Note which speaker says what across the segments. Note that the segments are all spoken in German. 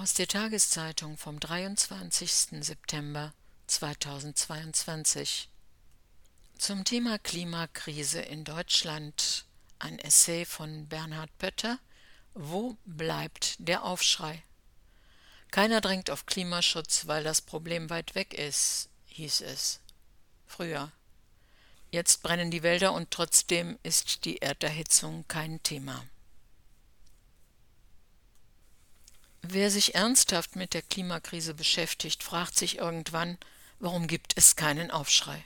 Speaker 1: Aus der Tageszeitung vom 23. September 2022 zum Thema Klimakrise in Deutschland ein Essay von Bernhard Pötter Wo bleibt der Aufschrei? Keiner drängt auf Klimaschutz, weil das Problem weit weg ist, hieß es. Früher. Jetzt brennen die Wälder und trotzdem ist die Erderhitzung kein Thema. Wer sich ernsthaft mit der Klimakrise beschäftigt, fragt sich irgendwann, warum gibt es keinen Aufschrei?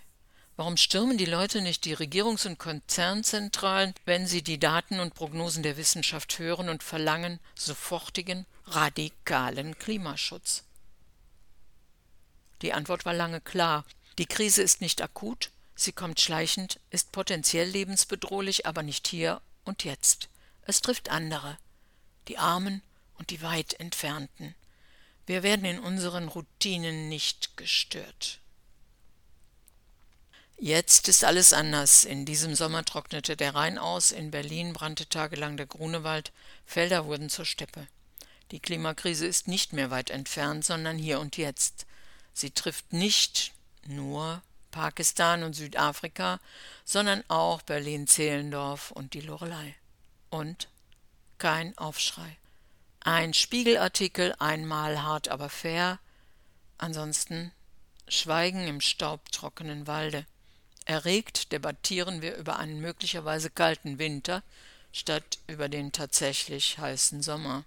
Speaker 1: Warum stürmen die Leute nicht die Regierungs- und Konzernzentralen, wenn sie die Daten und Prognosen der Wissenschaft hören und verlangen sofortigen, radikalen Klimaschutz? Die Antwort war lange klar. Die Krise ist nicht akut, sie kommt schleichend, ist potenziell lebensbedrohlich, aber nicht hier und jetzt. Es trifft andere, die Armen und die weit entfernten. Wir werden in unseren Routinen nicht gestört. Jetzt ist alles anders. In diesem Sommer trocknete der Rhein aus, in Berlin brannte tagelang der Grunewald, Felder wurden zur Steppe. Die Klimakrise ist nicht mehr weit entfernt, sondern hier und jetzt. Sie trifft nicht nur Pakistan und Südafrika, sondern auch Berlin-Zehlendorf und die Lorelei. Und kein Aufschrei. Ein Spiegelartikel, einmal hart aber fair, ansonsten Schweigen im staubtrockenen Walde. Erregt debattieren wir über einen möglicherweise kalten Winter statt über den tatsächlich heißen Sommer.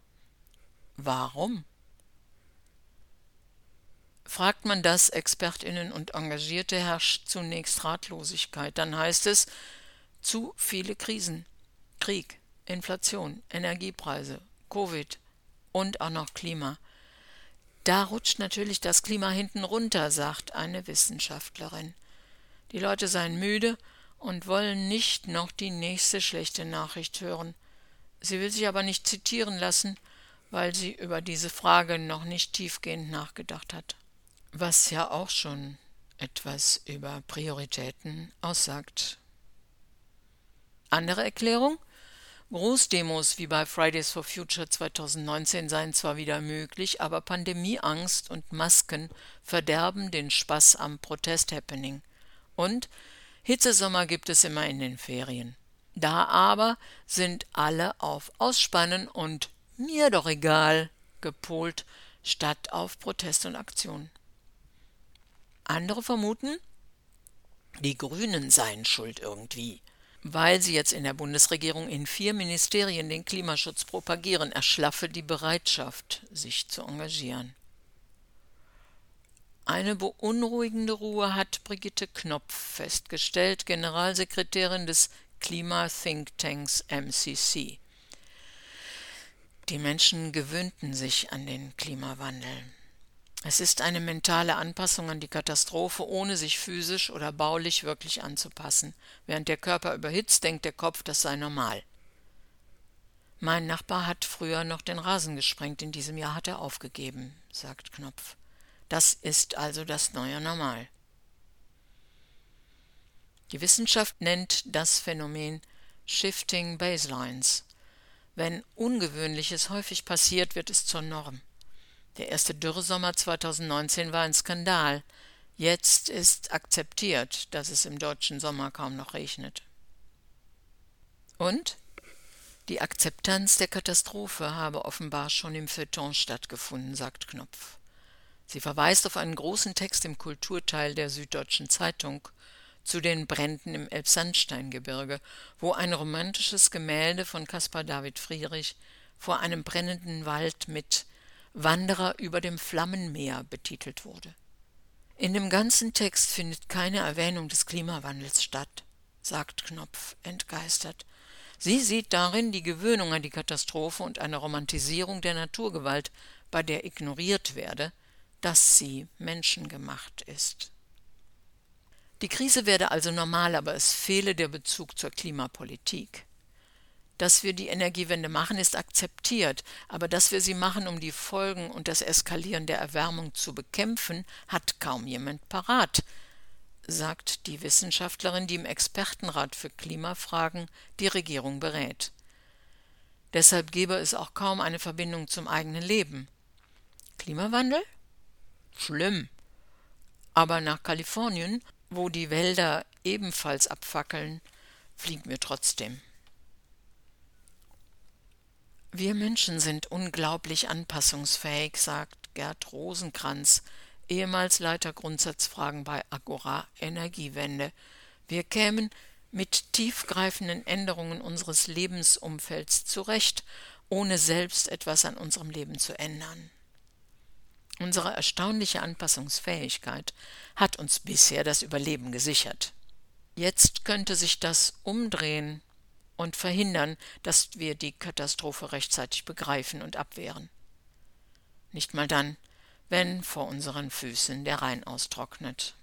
Speaker 1: Warum? Fragt man das Expertinnen und Engagierte, herrscht zunächst Ratlosigkeit. Dann heißt es zu viele Krisen. Krieg, Inflation, Energiepreise, Covid, und auch noch Klima. Da rutscht natürlich das Klima hinten runter, sagt eine Wissenschaftlerin. Die Leute seien müde und wollen nicht noch die nächste schlechte Nachricht hören. Sie will sich aber nicht zitieren lassen, weil sie über diese Frage noch nicht tiefgehend nachgedacht hat. Was ja auch schon etwas über Prioritäten aussagt. Andere Erklärung? Großdemos wie bei Fridays for Future 2019 seien zwar wieder möglich, aber Pandemieangst und Masken verderben den Spaß am Protest-Happening. Und Hitzesommer gibt es immer in den Ferien. Da aber sind alle auf Ausspannen und mir doch egal gepolt, statt auf Protest und Aktion. Andere vermuten, die Grünen seien schuld irgendwie weil sie jetzt in der Bundesregierung in vier Ministerien den Klimaschutz propagieren, erschlaffe die Bereitschaft, sich zu engagieren. Eine beunruhigende Ruhe hat Brigitte Knopf festgestellt, Generalsekretärin des Klima-Thinktanks MCC. Die Menschen gewöhnten sich an den Klimawandel. Es ist eine mentale Anpassung an die Katastrophe, ohne sich physisch oder baulich wirklich anzupassen. Während der Körper überhitzt, denkt der Kopf, das sei normal. Mein Nachbar hat früher noch den Rasen gesprengt, in diesem Jahr hat er aufgegeben, sagt Knopf. Das ist also das neue Normal. Die Wissenschaft nennt das Phänomen Shifting Baselines. Wenn Ungewöhnliches häufig passiert, wird es zur Norm. Der erste Dürresommer 2019 war ein Skandal. Jetzt ist akzeptiert, dass es im deutschen Sommer kaum noch regnet. Und? Die Akzeptanz der Katastrophe habe offenbar schon im Feuilleton stattgefunden, sagt Knopf. Sie verweist auf einen großen Text im Kulturteil der Süddeutschen Zeitung zu den Bränden im Elbsandsteingebirge, wo ein romantisches Gemälde von Caspar David Friedrich vor einem brennenden Wald mit Wanderer über dem Flammenmeer betitelt wurde. In dem ganzen Text findet keine Erwähnung des Klimawandels statt, sagt Knopf entgeistert. Sie sieht darin die Gewöhnung an die Katastrophe und eine Romantisierung der Naturgewalt, bei der ignoriert werde, dass sie menschengemacht ist. Die Krise werde also normal, aber es fehle der Bezug zur Klimapolitik. Dass wir die Energiewende machen, ist akzeptiert, aber dass wir sie machen, um die Folgen und das Eskalieren der Erwärmung zu bekämpfen, hat kaum jemand parat, sagt die Wissenschaftlerin, die im Expertenrat für Klimafragen die Regierung berät. Deshalb gebe es auch kaum eine Verbindung zum eigenen Leben. Klimawandel? Schlimm. Aber nach Kalifornien, wo die Wälder ebenfalls abfackeln, fliegen wir trotzdem. Wir Menschen sind unglaublich anpassungsfähig, sagt Gerd Rosenkranz, ehemals Leiter Grundsatzfragen bei Agora Energiewende. Wir kämen mit tiefgreifenden Änderungen unseres Lebensumfelds zurecht, ohne selbst etwas an unserem Leben zu ändern. Unsere erstaunliche Anpassungsfähigkeit hat uns bisher das Überleben gesichert. Jetzt könnte sich das umdrehen und verhindern, dass wir die Katastrophe rechtzeitig begreifen und abwehren. Nicht mal dann, wenn vor unseren Füßen der Rhein austrocknet.